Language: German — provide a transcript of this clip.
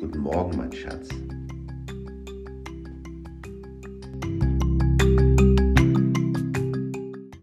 Guten Morgen, mein Schatz.